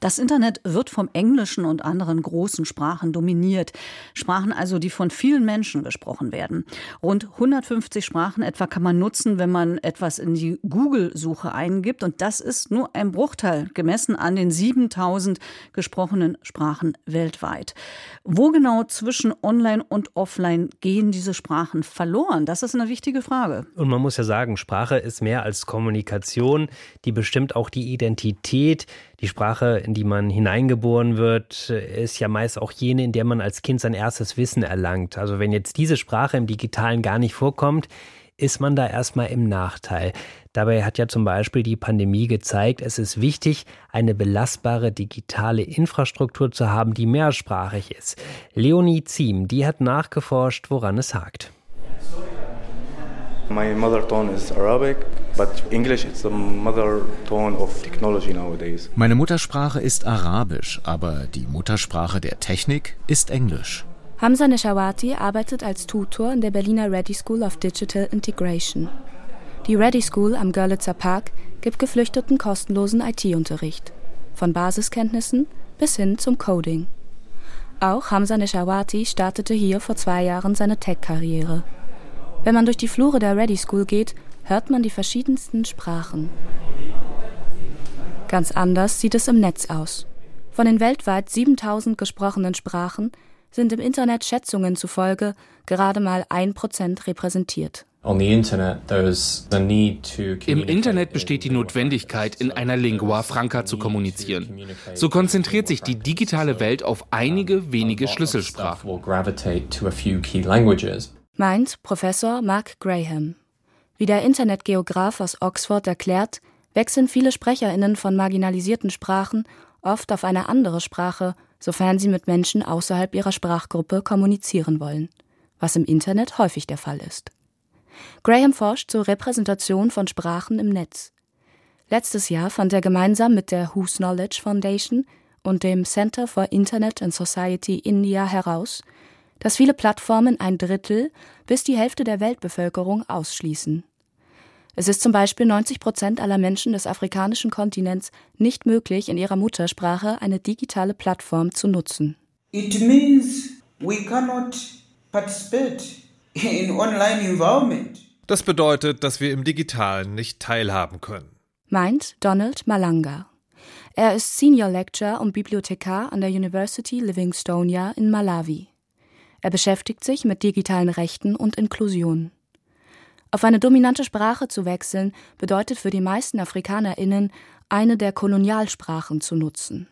das Internet wird vom Englischen und anderen großen Sprachen dominiert. Sprachen also, die von vielen Menschen gesprochen werden. Rund 150 Sprachen etwa kann man nutzen, wenn man etwas in die Google-Suche eingibt. Und das ist nur ein Bruchteil, gemessen an den 7000 gesprochenen Sprachen weltweit. Wo genau zwischen Online und Offline gehen diese Sprachen verloren? Das ist eine wichtige Frage. Und man muss ja sagen, Sprache ist mehr als Kommunikation. Die bestimmt auch die Identität, die Sprache, in die man hineingeboren wird, ist ja meist auch jene, in der man als Kind sein erstes Wissen erlangt. Also wenn jetzt diese Sprache im digitalen gar nicht vorkommt, ist man da erstmal im Nachteil. Dabei hat ja zum Beispiel die Pandemie gezeigt, es ist wichtig, eine belastbare digitale Infrastruktur zu haben, die mehrsprachig ist. Leonie Ziem, die hat nachgeforscht, woran es hakt. My mother tongue is Arabic, but English is the mother tongue of technology nowadays. Meine Muttersprache ist Arabisch, aber die Muttersprache der Technik ist Englisch. Hamza Neshawati arbeitet als Tutor in der Berliner Ready School of Digital Integration. Die Ready School am Görlitzer Park gibt Geflüchteten kostenlosen IT-Unterricht. Von Basiskenntnissen bis hin zum Coding. Auch Hamza Neshawati startete hier vor zwei Jahren seine Tech-Karriere. Wenn man durch die Flure der Ready School geht, hört man die verschiedensten Sprachen. Ganz anders sieht es im Netz aus. Von den weltweit 7000 gesprochenen Sprachen sind im Internet Schätzungen zufolge gerade mal ein Prozent repräsentiert. Im Internet besteht die Notwendigkeit, in einer Lingua franca zu kommunizieren. So konzentriert sich die digitale Welt auf einige wenige Schlüsselsprachen meint Professor Mark Graham. Wie der Internetgeograf aus Oxford erklärt, wechseln viele Sprecherinnen von marginalisierten Sprachen oft auf eine andere Sprache, sofern sie mit Menschen außerhalb ihrer Sprachgruppe kommunizieren wollen, was im Internet häufig der Fall ist. Graham forscht zur Repräsentation von Sprachen im Netz. Letztes Jahr fand er gemeinsam mit der Who's Knowledge Foundation und dem Center for Internet and Society India heraus, dass viele Plattformen ein Drittel bis die Hälfte der Weltbevölkerung ausschließen. Es ist zum Beispiel 90 Prozent aller Menschen des afrikanischen Kontinents nicht möglich, in ihrer Muttersprache eine digitale Plattform zu nutzen. It means we cannot participate in online environment. Das bedeutet, dass wir im Digitalen nicht teilhaben können. Meint Donald Malanga. Er ist Senior Lecturer und Bibliothekar an der University Livingstonia in Malawi. Er beschäftigt sich mit digitalen Rechten und Inklusion. Auf eine dominante Sprache zu wechseln, bedeutet für die meisten AfrikanerInnen, eine der Kolonialsprachen zu nutzen.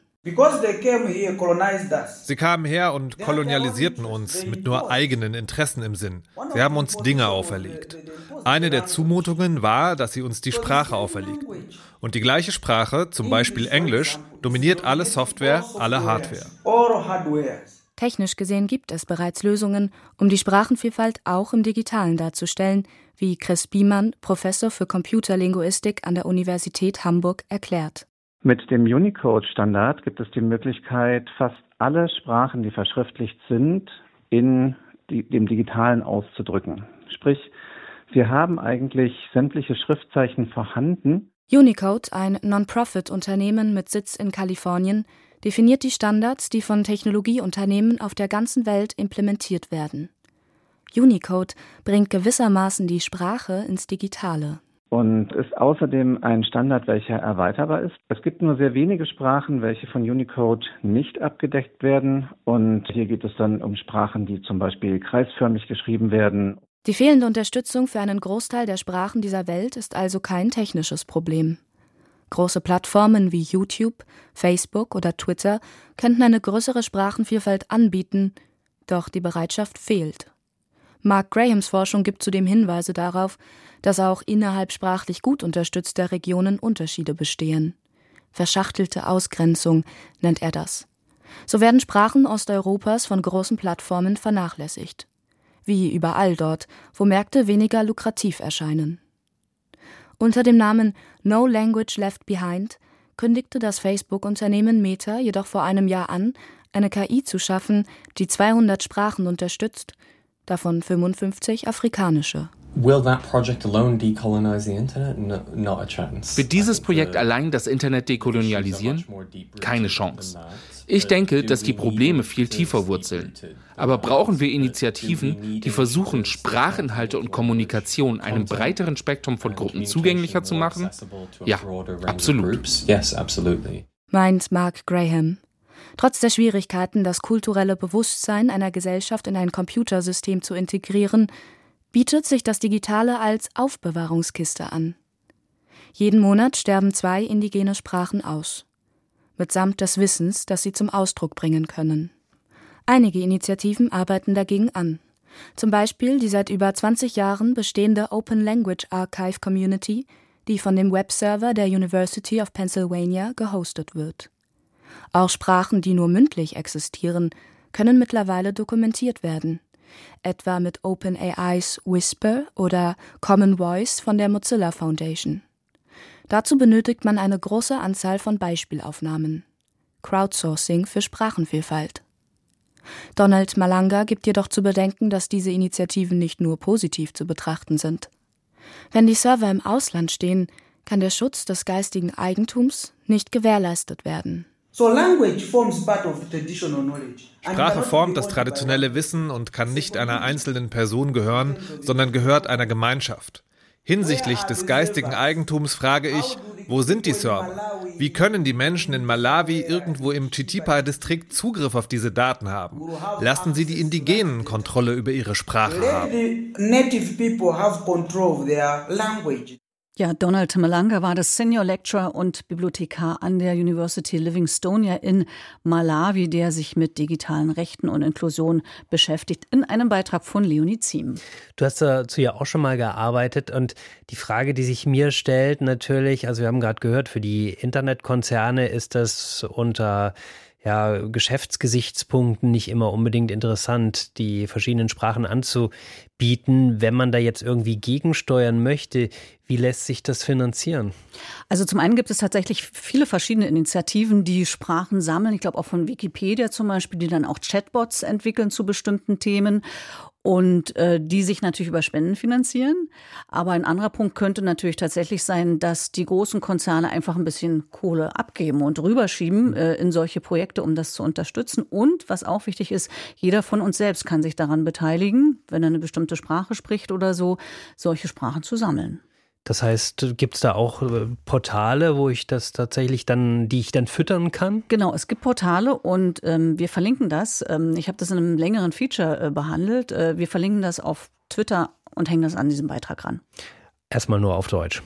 Sie kamen her und kolonialisierten uns mit nur eigenen Interessen im Sinn. Sie haben uns Dinge auferlegt. Eine der Zumutungen war, dass sie uns die Sprache auferlegten. Und die gleiche Sprache, zum Beispiel Englisch, dominiert alle Software, alle Hardware. Technisch gesehen gibt es bereits Lösungen, um die Sprachenvielfalt auch im Digitalen darzustellen, wie Chris Biemann, Professor für Computerlinguistik an der Universität Hamburg, erklärt. Mit dem Unicode-Standard gibt es die Möglichkeit, fast alle Sprachen, die verschriftlicht sind, in die, dem Digitalen auszudrücken. Sprich, wir haben eigentlich sämtliche Schriftzeichen vorhanden. Unicode, ein Non-Profit-Unternehmen mit Sitz in Kalifornien, definiert die Standards, die von Technologieunternehmen auf der ganzen Welt implementiert werden. Unicode bringt gewissermaßen die Sprache ins Digitale. Und ist außerdem ein Standard, welcher erweiterbar ist. Es gibt nur sehr wenige Sprachen, welche von Unicode nicht abgedeckt werden. Und hier geht es dann um Sprachen, die zum Beispiel kreisförmig geschrieben werden. Die fehlende Unterstützung für einen Großteil der Sprachen dieser Welt ist also kein technisches Problem. Große Plattformen wie YouTube, Facebook oder Twitter könnten eine größere Sprachenvielfalt anbieten, doch die Bereitschaft fehlt. Mark Grahams Forschung gibt zudem Hinweise darauf, dass auch innerhalb sprachlich gut unterstützter Regionen Unterschiede bestehen. Verschachtelte Ausgrenzung nennt er das. So werden Sprachen Osteuropas von großen Plattformen vernachlässigt. Wie überall dort, wo Märkte weniger lukrativ erscheinen. Unter dem Namen No Language Left Behind kündigte das Facebook-Unternehmen Meta jedoch vor einem Jahr an, eine KI zu schaffen, die 200 Sprachen unterstützt, davon 55 afrikanische. Wird dieses Projekt allein das Internet dekolonialisieren? Keine Chance. Ich denke, dass die Probleme viel tiefer wurzeln. Aber brauchen wir Initiativen, die versuchen, Sprachinhalte und Kommunikation einem breiteren Spektrum von Gruppen zugänglicher zu machen? Ja, absolut. Meint Mark Graham. Trotz der Schwierigkeiten, das kulturelle Bewusstsein einer Gesellschaft in ein Computersystem zu integrieren, bietet sich das Digitale als Aufbewahrungskiste an. Jeden Monat sterben zwei indigene Sprachen aus mitsamt des Wissens, das sie zum Ausdruck bringen können. Einige Initiativen arbeiten dagegen an. Zum Beispiel die seit über 20 Jahren bestehende Open Language Archive Community, die von dem Webserver der University of Pennsylvania gehostet wird. Auch Sprachen, die nur mündlich existieren, können mittlerweile dokumentiert werden, etwa mit OpenAIs Whisper oder Common Voice von der Mozilla Foundation. Dazu benötigt man eine große Anzahl von Beispielaufnahmen. Crowdsourcing für Sprachenvielfalt. Donald Malanga gibt jedoch zu bedenken, dass diese Initiativen nicht nur positiv zu betrachten sind. Wenn die Server im Ausland stehen, kann der Schutz des geistigen Eigentums nicht gewährleistet werden. Sprache formt das traditionelle Wissen und kann nicht einer einzelnen Person gehören, sondern gehört einer Gemeinschaft. Hinsichtlich des geistigen Eigentums frage ich, wo sind die Server? Wie können die Menschen in Malawi irgendwo im Chitipa-Distrikt Zugriff auf diese Daten haben? Lassen Sie die Indigenen Kontrolle über ihre Sprache haben. Ja, Donald Malanga war das Senior Lecturer und Bibliothekar an der University Livingstonia in Malawi, der sich mit digitalen Rechten und Inklusion beschäftigt, in einem Beitrag von Leonie Ziem. Du hast dazu ja auch schon mal gearbeitet und die Frage, die sich mir stellt, natürlich, also wir haben gerade gehört, für die Internetkonzerne ist das unter ja, Geschäftsgesichtspunkten nicht immer unbedingt interessant, die verschiedenen Sprachen anzubieten. Wenn man da jetzt irgendwie gegensteuern möchte, wie lässt sich das finanzieren? Also zum einen gibt es tatsächlich viele verschiedene Initiativen, die Sprachen sammeln. Ich glaube auch von Wikipedia zum Beispiel, die dann auch Chatbots entwickeln zu bestimmten Themen und äh, die sich natürlich über Spenden finanzieren. Aber ein anderer Punkt könnte natürlich tatsächlich sein, dass die großen Konzerne einfach ein bisschen Kohle abgeben und rüberschieben äh, in solche Projekte, um das zu unterstützen. Und was auch wichtig ist, jeder von uns selbst kann sich daran beteiligen, wenn er eine bestimmte Sprache spricht oder so, solche Sprachen zu sammeln. Das heißt, gibt es da auch äh, Portale, wo ich das tatsächlich dann, die ich dann füttern kann? Genau, es gibt Portale und ähm, wir verlinken das. Ähm, ich habe das in einem längeren Feature äh, behandelt. Äh, wir verlinken das auf Twitter und hängen das an diesem Beitrag ran. Erstmal nur auf Deutsch.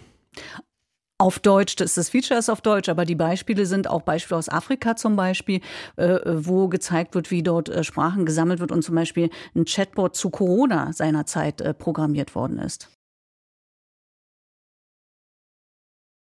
Auf Deutsch, das, das Feature ist auf Deutsch, aber die Beispiele sind auch Beispiele aus Afrika zum Beispiel, äh, wo gezeigt wird, wie dort äh, Sprachen gesammelt wird und zum Beispiel ein Chatbot zu Corona seinerzeit äh, programmiert worden ist.